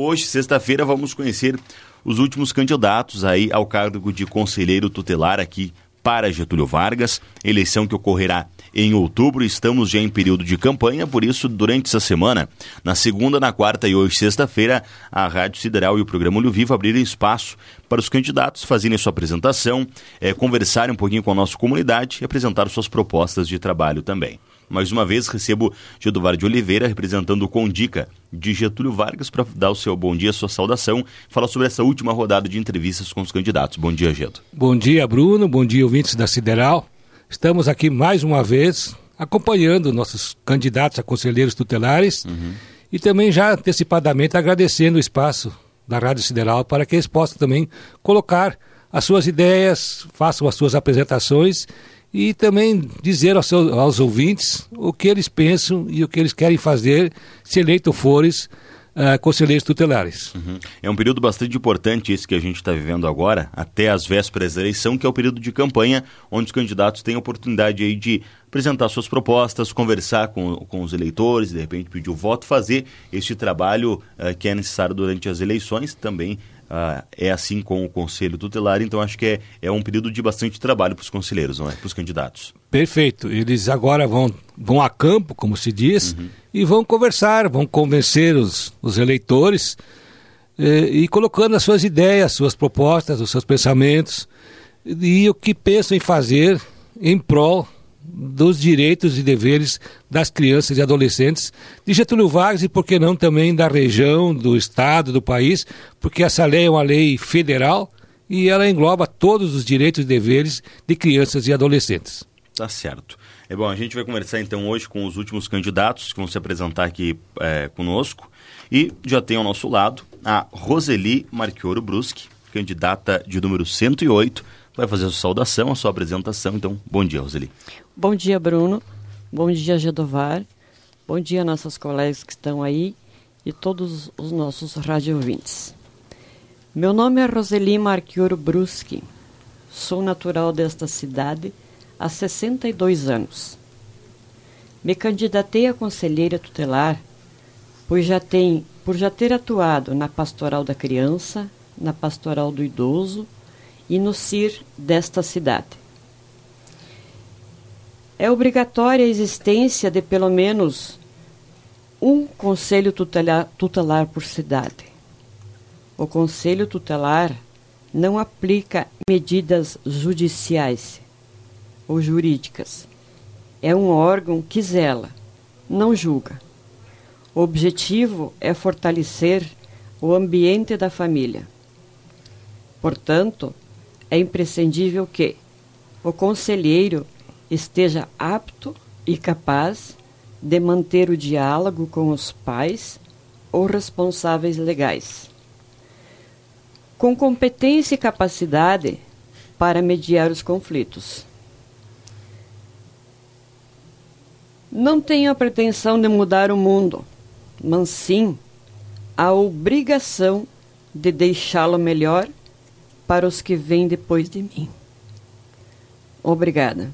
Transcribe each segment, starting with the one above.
Hoje, sexta-feira, vamos conhecer os últimos candidatos aí ao cargo de conselheiro tutelar aqui para Getúlio Vargas, eleição que ocorrerá em outubro. Estamos já em período de campanha, por isso, durante essa semana, na segunda, na quarta e hoje, sexta-feira, a Rádio Sideral e o programa Olho Vivo abriram espaço para os candidatos fazerem sua apresentação, é, conversarem um pouquinho com a nossa comunidade e apresentar suas propostas de trabalho também. Mais uma vez recebo Gedovar de Oliveira, representando o Condica de Getúlio Vargas, para dar o seu bom dia, sua saudação, falar sobre essa última rodada de entrevistas com os candidatos. Bom dia, Gedo. Bom dia, Bruno. Bom dia, ouvintes da Sideral. Estamos aqui mais uma vez acompanhando nossos candidatos a conselheiros tutelares uhum. e também já antecipadamente agradecendo o espaço da Rádio Sideral para que eles possam também colocar as suas ideias, façam as suas apresentações e também dizer aos, seus, aos ouvintes o que eles pensam e o que eles querem fazer se eleito fores uh, conselheiros tutelares. Uhum. É um período bastante importante esse que a gente está vivendo agora, até as vésperas da eleição, que é o período de campanha, onde os candidatos têm a oportunidade aí de apresentar suas propostas, conversar com, com os eleitores, de repente pedir o voto, fazer este trabalho uh, que é necessário durante as eleições, também ah, é assim com o Conselho Tutelar, então acho que é, é um período de bastante trabalho para os conselheiros, não é? Para os candidatos. Perfeito. Eles agora vão, vão a campo, como se diz, uhum. e vão conversar, vão convencer os, os eleitores eh, e colocando as suas ideias, suas propostas, os seus pensamentos e o que pensam em fazer em prol dos direitos e deveres das crianças e adolescentes de Getúlio Vargas e, por que não, também da região, do estado, do país, porque essa lei é uma lei federal e ela engloba todos os direitos e deveres de crianças e adolescentes. Tá certo. É bom, a gente vai conversar então hoje com os últimos candidatos que vão se apresentar aqui é, conosco. E já tem ao nosso lado a Roseli Marchioro Bruschi, candidata de número 108 vai fazer a sua saudação, a sua apresentação. Então, bom dia, Roseli. Bom dia, Bruno. Bom dia, Gedovar. Bom dia, nossos colegas que estão aí e todos os nossos rádio ouvintes. Meu nome é Roseli Marchioro Bruschi. Sou natural desta cidade há 62 anos. Me candidatei a conselheira tutelar pois já tem, por já ter atuado na pastoral da criança, na pastoral do idoso e no CIR desta cidade. É obrigatória a existência de pelo menos um conselho tutelar, tutelar por cidade. O conselho tutelar não aplica medidas judiciais ou jurídicas. É um órgão que zela, não julga. O objetivo é fortalecer o ambiente da família. Portanto, é imprescindível que o conselheiro esteja apto e capaz de manter o diálogo com os pais ou responsáveis legais, com competência e capacidade para mediar os conflitos. Não tenho a pretensão de mudar o mundo, mas sim a obrigação de deixá-lo melhor para os que vêm depois de mim. Obrigada.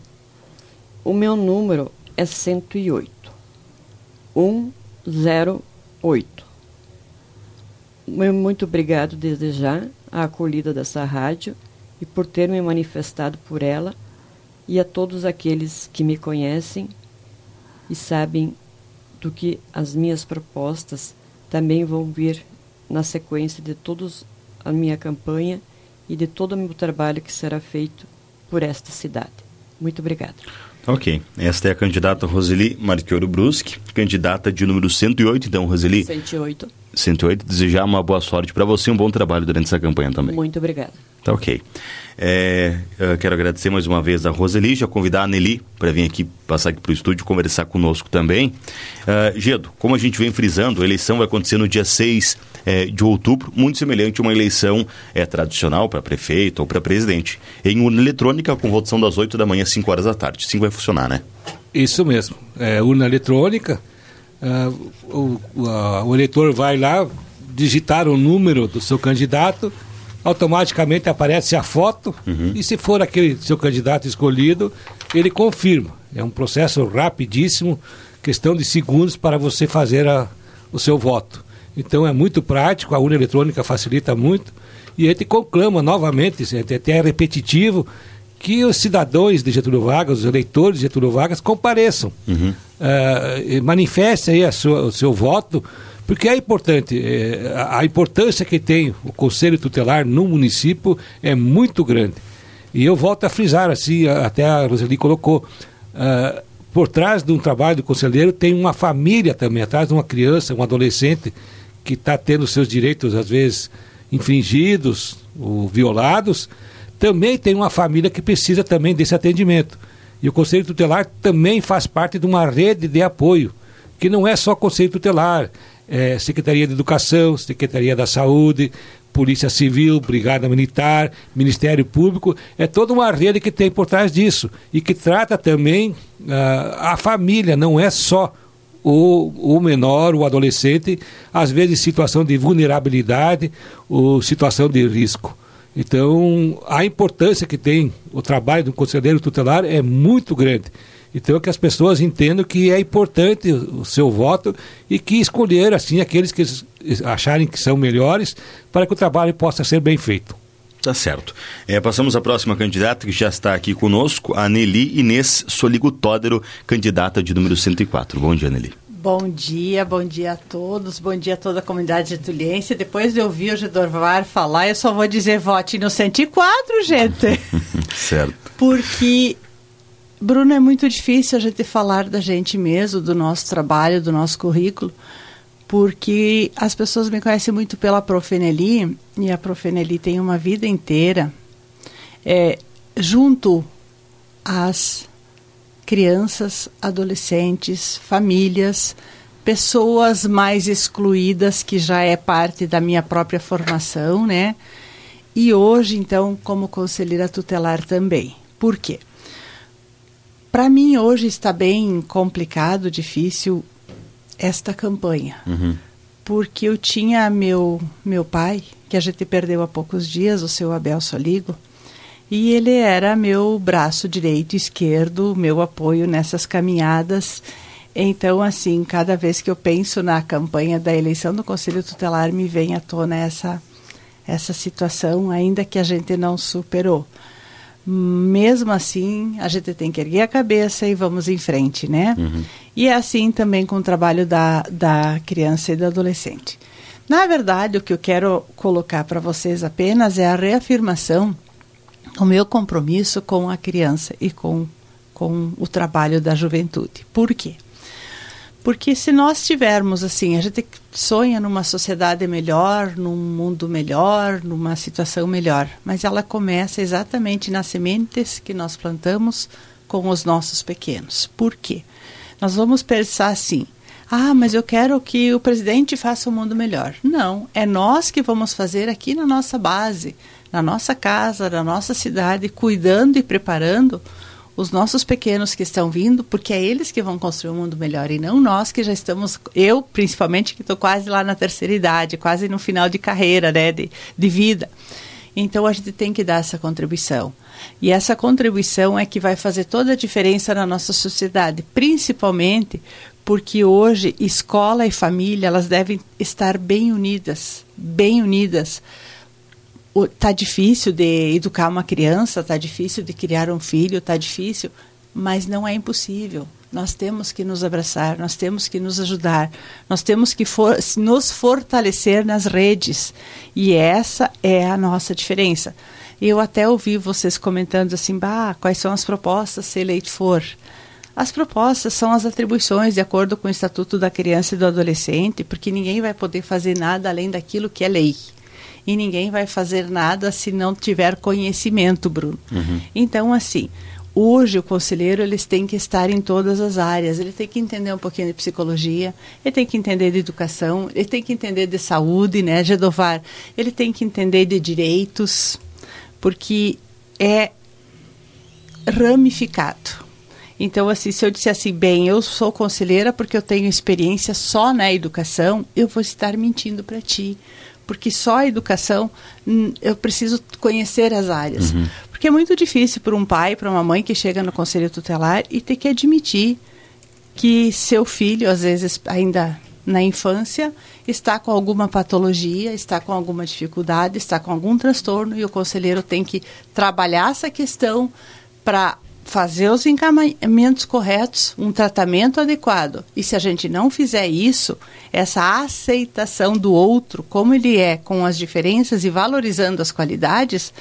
O meu número é 108. 108. Muito obrigado desde já a acolhida dessa rádio e por ter me manifestado por ela e a todos aqueles que me conhecem e sabem do que as minhas propostas também vão vir na sequência de toda a minha campanha e de todo o meu trabalho que será feito por esta cidade. Muito obrigada. Ok. Esta é a candidata Roseli Marchioro Bruschi, candidata de número 108. Então, Roseli. 108. 108. Desejar uma boa sorte para você e um bom trabalho durante essa campanha também. Muito obrigada. Tá ok. É, quero agradecer mais uma vez a Roseli, já convidar a Nelly para vir aqui, passar aqui para o estúdio, conversar conosco também. Uh, Gedo, como a gente vem frisando, a eleição vai acontecer no dia 6 é, de outubro, muito semelhante a uma eleição é, tradicional para prefeito ou para presidente, em urna eletrônica com votação das 8 da manhã às 5 horas da tarde. Assim vai funcionar, né? Isso mesmo. É, urna eletrônica, uh, o, uh, o eleitor vai lá digitar o número do seu candidato automaticamente aparece a foto uhum. e se for aquele seu candidato escolhido, ele confirma. É um processo rapidíssimo, questão de segundos para você fazer a, o seu voto. Então é muito prático, a urna eletrônica facilita muito. E a gente conclama novamente, até é repetitivo, que os cidadãos de Getúlio Vargas, os eleitores de Getúlio Vargas, compareçam. Uhum. Uh, manifestem aí sua, o seu voto, porque é importante. É, a importância que tem o Conselho Tutelar no município é muito grande. E eu volto a frisar, assim, até a Roseli colocou. Uh, por trás de um trabalho do conselheiro tem uma família também, atrás de uma criança, um adolescente que está tendo seus direitos, às vezes, infringidos ou violados, também tem uma família que precisa também desse atendimento. E o Conselho Tutelar também faz parte de uma rede de apoio, que não é só Conselho Tutelar, é Secretaria de Educação, Secretaria da Saúde, Polícia Civil, Brigada Militar, Ministério Público, é toda uma rede que tem por trás disso e que trata também uh, a família, não é só o, o menor, o adolescente, às vezes situação de vulnerabilidade ou situação de risco. Então, a importância que tem o trabalho do conselheiro tutelar é muito grande. Então, que as pessoas entendam que é importante o seu voto e que escolher, assim, aqueles que acharem que são melhores para que o trabalho possa ser bem feito. Tá certo. É, passamos à próxima candidata que já está aqui conosco, a Nelly Inês Soligo Tódero, candidata de número 104. Bom dia, Nelly. Bom dia, bom dia a todos, bom dia a toda a comunidade getuliense. Depois de ouvir o Gedorvar falar, eu só vou dizer vote no 104, gente. certo. Porque Bruno, é muito difícil a gente falar da gente mesmo, do nosso trabalho, do nosso currículo, porque as pessoas me conhecem muito pela Profeneli, e a Profeneli tem uma vida inteira é, junto às crianças, adolescentes, famílias, pessoas mais excluídas, que já é parte da minha própria formação, né? E hoje, então, como conselheira tutelar também. Por quê? Para mim, hoje está bem complicado, difícil esta campanha. Uhum. Porque eu tinha meu, meu pai, que a gente perdeu há poucos dias, o seu Abel Soligo, e ele era meu braço direito e esquerdo, meu apoio nessas caminhadas. Então, assim, cada vez que eu penso na campanha da eleição do Conselho Tutelar, me vem à tona essa, essa situação, ainda que a gente não superou mesmo assim, a gente tem que erguer a cabeça e vamos em frente, né? Uhum. E é assim também com o trabalho da, da criança e do adolescente. Na verdade, o que eu quero colocar para vocês apenas é a reafirmação do meu compromisso com a criança e com, com o trabalho da juventude. Por quê? Porque se nós tivermos assim, a gente sonha numa sociedade melhor, num mundo melhor, numa situação melhor, mas ela começa exatamente nas sementes que nós plantamos com os nossos pequenos. Por quê? Nós vamos pensar assim: ah, mas eu quero que o presidente faça o um mundo melhor. Não, é nós que vamos fazer aqui na nossa base, na nossa casa, na nossa cidade, cuidando e preparando os nossos pequenos que estão vindo, porque é eles que vão construir um mundo melhor e não nós que já estamos, eu principalmente que estou quase lá na terceira idade, quase no final de carreira, né, de, de vida. Então a gente tem que dar essa contribuição. E essa contribuição é que vai fazer toda a diferença na nossa sociedade, principalmente porque hoje escola e família elas devem estar bem unidas, bem unidas tá difícil de educar uma criança, tá difícil de criar um filho, tá difícil, mas não é impossível. Nós temos que nos abraçar, nós temos que nos ajudar, nós temos que for, nos fortalecer nas redes. E essa é a nossa diferença. Eu até ouvi vocês comentando assim, bah, quais são as propostas se eleito for. As propostas são as atribuições de acordo com o Estatuto da Criança e do Adolescente, porque ninguém vai poder fazer nada além daquilo que é lei e ninguém vai fazer nada se não tiver conhecimento, Bruno. Uhum. Então, assim, hoje o conselheiro eles têm que estar em todas as áreas. Ele tem que entender um pouquinho de psicologia, ele tem que entender de educação, ele tem que entender de saúde, né, Gedovar? Ele tem que entender de direitos, porque é ramificado. Então, assim, se eu disser assim, bem, eu sou conselheira porque eu tenho experiência só na educação, eu vou estar mentindo para ti porque só a educação hum, eu preciso conhecer as áreas. Uhum. Porque é muito difícil para um pai, para uma mãe que chega no conselho tutelar e ter que admitir que seu filho, às vezes ainda na infância, está com alguma patologia, está com alguma dificuldade, está com algum transtorno e o conselheiro tem que trabalhar essa questão para fazer os encaminhamentos corretos, um tratamento adequado. E se a gente não fizer isso, essa aceitação do outro, como ele é, com as diferenças e valorizando as qualidades,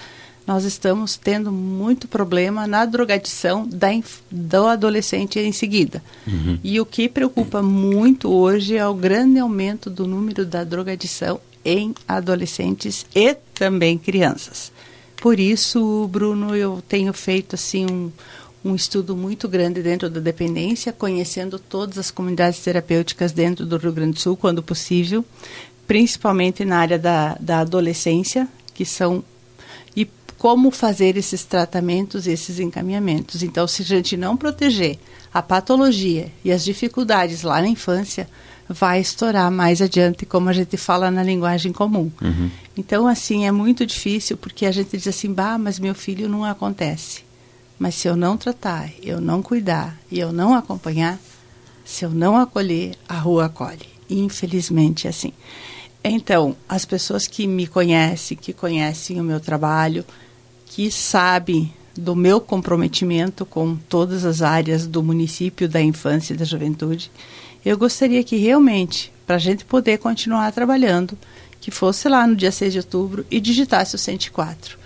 nós estamos tendo muito problema na drogadição da, do adolescente em seguida. Uhum. E o que preocupa muito hoje é o grande aumento do número da drogadição em adolescentes e também crianças. Por isso, Bruno, eu tenho feito assim um, um estudo muito grande dentro da dependência, conhecendo todas as comunidades terapêuticas dentro do Rio Grande do Sul, quando possível, principalmente na área da, da adolescência, que são como fazer esses tratamentos, esses encaminhamentos. Então, se a gente não proteger a patologia e as dificuldades lá na infância, vai estourar mais adiante, como a gente fala na linguagem comum. Uhum. Então, assim, é muito difícil, porque a gente diz assim, bah, mas meu filho não acontece. Mas se eu não tratar, eu não cuidar e eu não acompanhar, se eu não acolher, a rua acolhe. Infelizmente, é assim. Então, as pessoas que me conhecem, que conhecem o meu trabalho, que sabe do meu comprometimento com todas as áreas do município, da infância e da juventude, eu gostaria que realmente, para a gente poder continuar trabalhando, que fosse lá no dia 6 de outubro e digitasse o 104.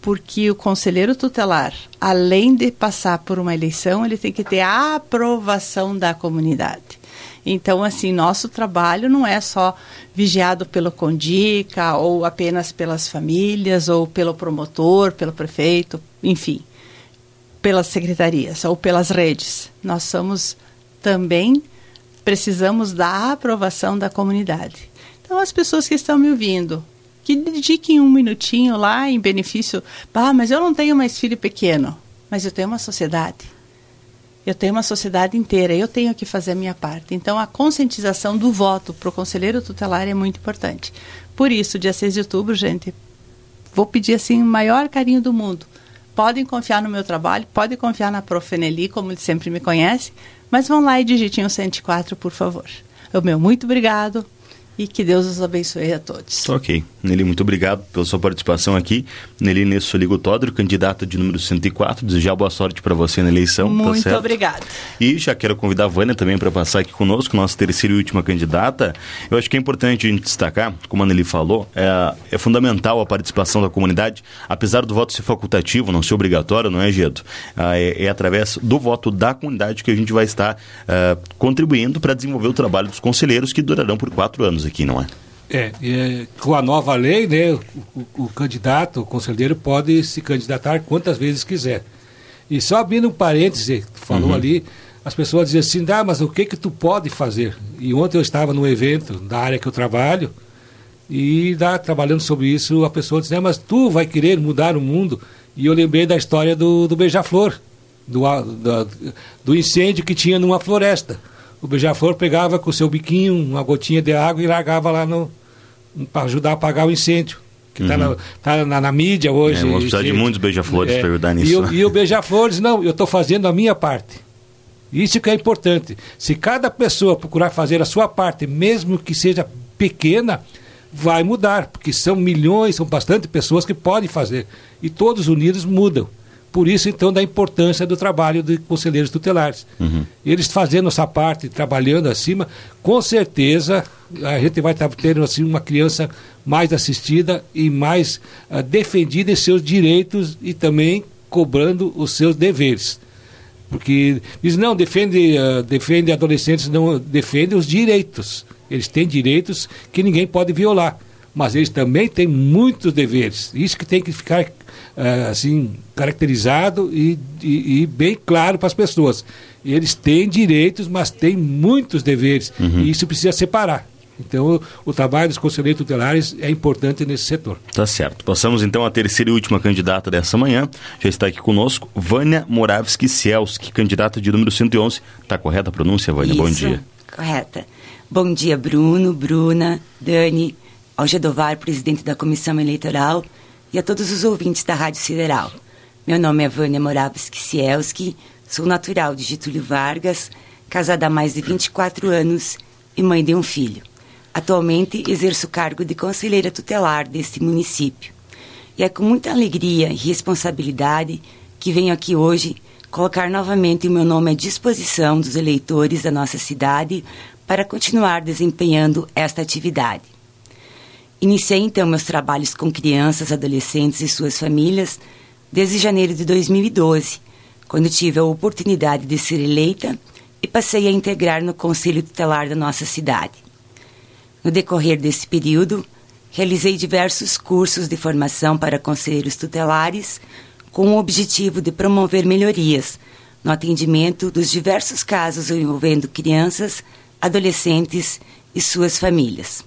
Porque o conselheiro tutelar, além de passar por uma eleição, ele tem que ter a aprovação da comunidade. Então, assim, nosso trabalho não é só vigiado pelo Condica ou apenas pelas famílias ou pelo promotor, pelo prefeito, enfim, pelas secretarias ou pelas redes. Nós somos também precisamos da aprovação da comunidade. Então, as pessoas que estão me ouvindo, que dediquem um minutinho lá em benefício. Ah, mas eu não tenho mais filho pequeno, mas eu tenho uma sociedade eu tenho uma sociedade inteira, eu tenho que fazer a minha parte. Então, a conscientização do voto para o conselheiro tutelar é muito importante. Por isso, dia 6 de outubro, gente, vou pedir assim o maior carinho do mundo. Podem confiar no meu trabalho, podem confiar na Profeneli, como ele sempre me conhece, mas vão lá e digitem o 104, por favor. O meu muito obrigado e que Deus os abençoe a todos. Ok. Nelly, muito obrigado pela sua participação aqui. Nelly Nessoligo Tódro, candidata de número 104. Desejar boa sorte para você na eleição. Tá muito tá obrigada. E já quero convidar a Vânia também para passar aqui conosco, nossa terceira e última candidata. Eu acho que é importante a gente destacar, como a Nelly falou, é, é fundamental a participação da comunidade, apesar do voto ser facultativo, não ser obrigatório, não é, Gedo? Ah, é, é, através do voto da comunidade que a gente vai estar uh, contribuindo para desenvolver o trabalho dos conselheiros que durarão por quatro anos aqui, não é? É, é, com a nova lei, né, o, o, o, candidato, o conselheiro, pode se candidatar quantas vezes quiser. E só abrindo um parêntese, falou uhum. ali, as pessoas dizem assim, ah, mas o que que tu pode fazer? E ontem eu estava num evento da área que eu trabalho, e da, trabalhando sobre isso, a pessoa disse, ah, mas tu vai querer mudar o mundo? E eu lembrei da história do, do beija-flor, do, do, do incêndio que tinha numa floresta o beija-flor pegava com o seu biquinho uma gotinha de água e largava lá no para ajudar a apagar o incêndio. Que está uhum. na, tá na, na, mídia hoje. É, vamos precisar de muitos beija-flores é, para ajudar nisso. E, o, e o beija-flores, não, eu estou fazendo a minha parte. Isso que é importante. Se cada pessoa procurar fazer a sua parte, mesmo que seja pequena, vai mudar, porque são milhões, são bastante pessoas que podem fazer. E todos unidos mudam. Por isso, então, da importância do trabalho de conselheiros tutelares. Uhum. Eles fazendo essa parte, trabalhando acima, com certeza a gente vai estar tendo assim, uma criança mais assistida e mais uh, defendida em seus direitos e também cobrando os seus deveres. Porque diz, não, defende, uh, defende adolescentes, não defende os direitos. Eles têm direitos que ninguém pode violar. Mas eles também têm muitos deveres. Isso que tem que ficar é, assim, caracterizado e, e, e bem claro para as pessoas. Eles têm direitos, mas têm muitos deveres. Uhum. E isso precisa separar. Então, o, o, trabalho dos conselheiros tutelares é importante nesse setor. Tá certo. Passamos então à terceira e última candidata dessa manhã. Já está aqui conosco, Vânia Moravski Cielski, candidata de número 111. Está correta a pronúncia, Vânia? Isso, Bom dia. Correta. Bom dia, Bruno, Bruna, Dani, Algedovar, presidente da Comissão Eleitoral, e a todos os ouvintes da Rádio Sideral. Meu nome é Vânia Moravski Cielski, sou natural de Getúlio Vargas, casada há mais de 24 anos e mãe de um filho. Atualmente exerço o cargo de conselheira tutelar deste município. E é com muita alegria e responsabilidade que venho aqui hoje colocar novamente o meu nome à disposição dos eleitores da nossa cidade para continuar desempenhando esta atividade. Iniciei então meus trabalhos com crianças, adolescentes e suas famílias desde janeiro de 2012, quando tive a oportunidade de ser eleita e passei a integrar no Conselho Tutelar da nossa cidade. No decorrer desse período, realizei diversos cursos de formação para conselheiros tutelares com o objetivo de promover melhorias no atendimento dos diversos casos envolvendo crianças, adolescentes e suas famílias.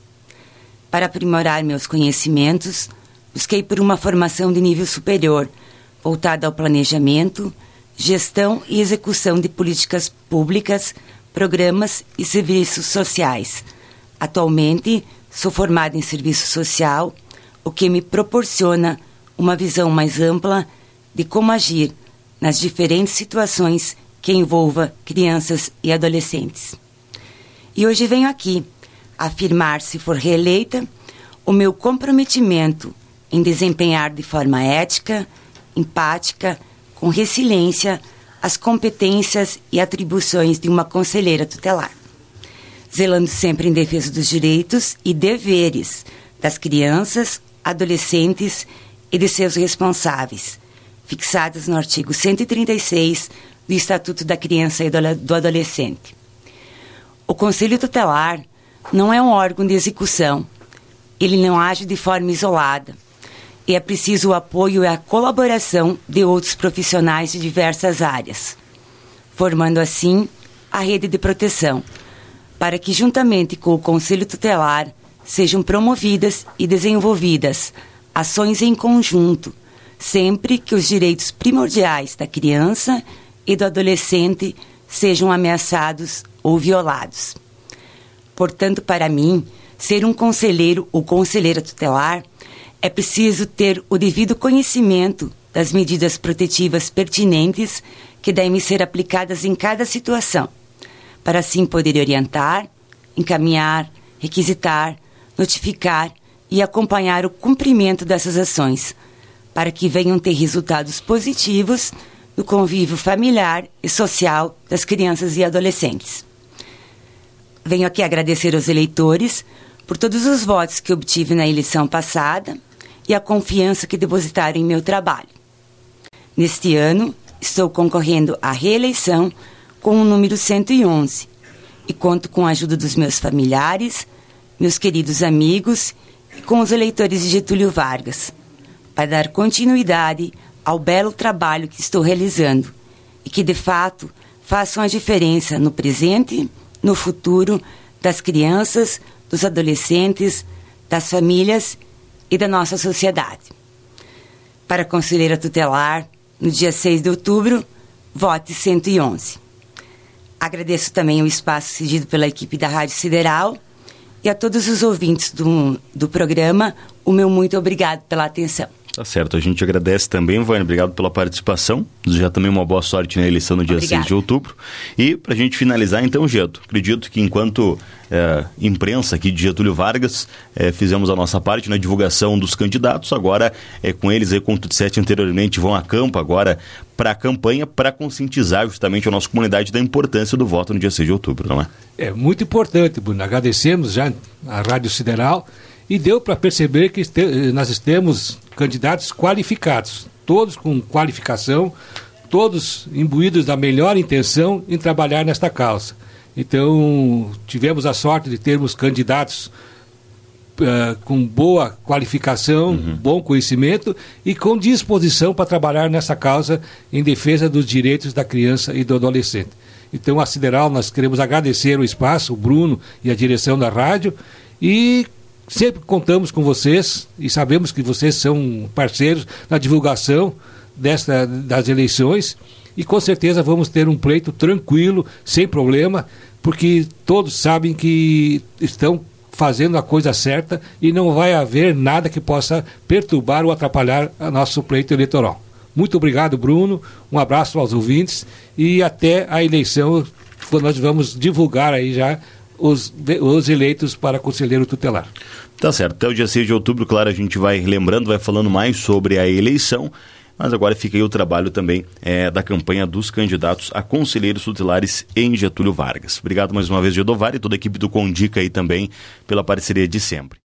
Para aprimorar meus conhecimentos, busquei por uma formação de nível superior, voltada ao planejamento, gestão e execução de políticas públicas, programas e serviços sociais. Atualmente, sou formada em serviço social, o que me proporciona uma visão mais ampla de como agir nas diferentes situações que envolva crianças e adolescentes. E hoje venho aqui afirmar, se for reeleita, o meu comprometimento em desempenhar de forma ética, empática, com resiliência, as competências e atribuições de uma conselheira tutelar, zelando sempre em defesa dos direitos e deveres das crianças, adolescentes e de seus responsáveis, fixadas no artigo 136 do Estatuto da Criança e do Adolescente. O Conselho Tutelar não é um órgão de execução. Ele não age de forma isolada. E é preciso o apoio e a colaboração de outros profissionais de diversas áreas, formando assim a rede de proteção, para que, juntamente com o Conselho Tutelar, sejam promovidas e desenvolvidas ações em conjunto, sempre que os direitos primordiais da criança e do adolescente sejam ameaçados ou violados. Portanto, para mim, ser um conselheiro ou conselheira tutelar é preciso ter o devido conhecimento das medidas protetivas pertinentes que devem ser aplicadas em cada situação, para assim poder orientar, encaminhar, requisitar, notificar e acompanhar o cumprimento dessas ações, para que venham ter resultados positivos no convívio familiar e social das crianças e adolescentes. Venho aqui agradecer aos eleitores por todos os votos que obtive na eleição passada e a confiança que depositaram em meu trabalho. Neste ano, estou concorrendo à reeleição com o número 111 e conto com a ajuda dos meus familiares, meus queridos amigos e com os eleitores de Getúlio Vargas, para dar continuidade ao belo trabalho que estou realizando e que, de fato, façam a diferença no presente no futuro das crianças, dos adolescentes, das famílias e da nossa sociedade. Para a conselheira tutelar, no dia 6 de outubro, vote 111. Agradeço também o espaço cedido pela equipe da Rádio Sideral e a todos os ouvintes do, do programa, o meu muito obrigado pela atenção. Tá certo, a gente agradece também, Vânia, obrigado pela participação. Já também uma boa sorte na eleição no dia Obrigada. 6 de outubro. E para a gente finalizar, então, Geto, acredito que enquanto é, imprensa aqui de Getúlio Vargas, é, fizemos a nossa parte na divulgação dos candidatos. Agora, é, com eles, aí, como tu disseste anteriormente, vão a campo agora para a campanha para conscientizar justamente a nossa comunidade da importância do voto no dia 6 de outubro, não é? É muito importante, Bruno. Agradecemos já a Rádio Sideral e deu para perceber que este, nós temos candidatos qualificados, todos com qualificação, todos imbuídos da melhor intenção em trabalhar nesta causa. Então, tivemos a sorte de termos candidatos uh, com boa qualificação, uhum. bom conhecimento e com disposição para trabalhar nessa causa em defesa dos direitos da criança e do adolescente. Então, a Sideral, nós queremos agradecer o espaço, o Bruno e a direção da rádio e Sempre contamos com vocês e sabemos que vocês são parceiros na divulgação desta, das eleições e com certeza vamos ter um pleito tranquilo, sem problema, porque todos sabem que estão fazendo a coisa certa e não vai haver nada que possa perturbar ou atrapalhar o nosso pleito eleitoral. Muito obrigado, Bruno. Um abraço aos ouvintes e até a eleição, quando nós vamos divulgar aí já os, os eleitos para conselheiro tutelar. Tá certo. Até o dia 6 de outubro, claro, a gente vai lembrando, vai falando mais sobre a eleição. Mas agora fica aí o trabalho também é, da campanha dos candidatos a conselheiros tutelares em Getúlio Vargas. Obrigado mais uma vez, Gedovar, e toda a equipe do Condica aí também pela parceria de sempre.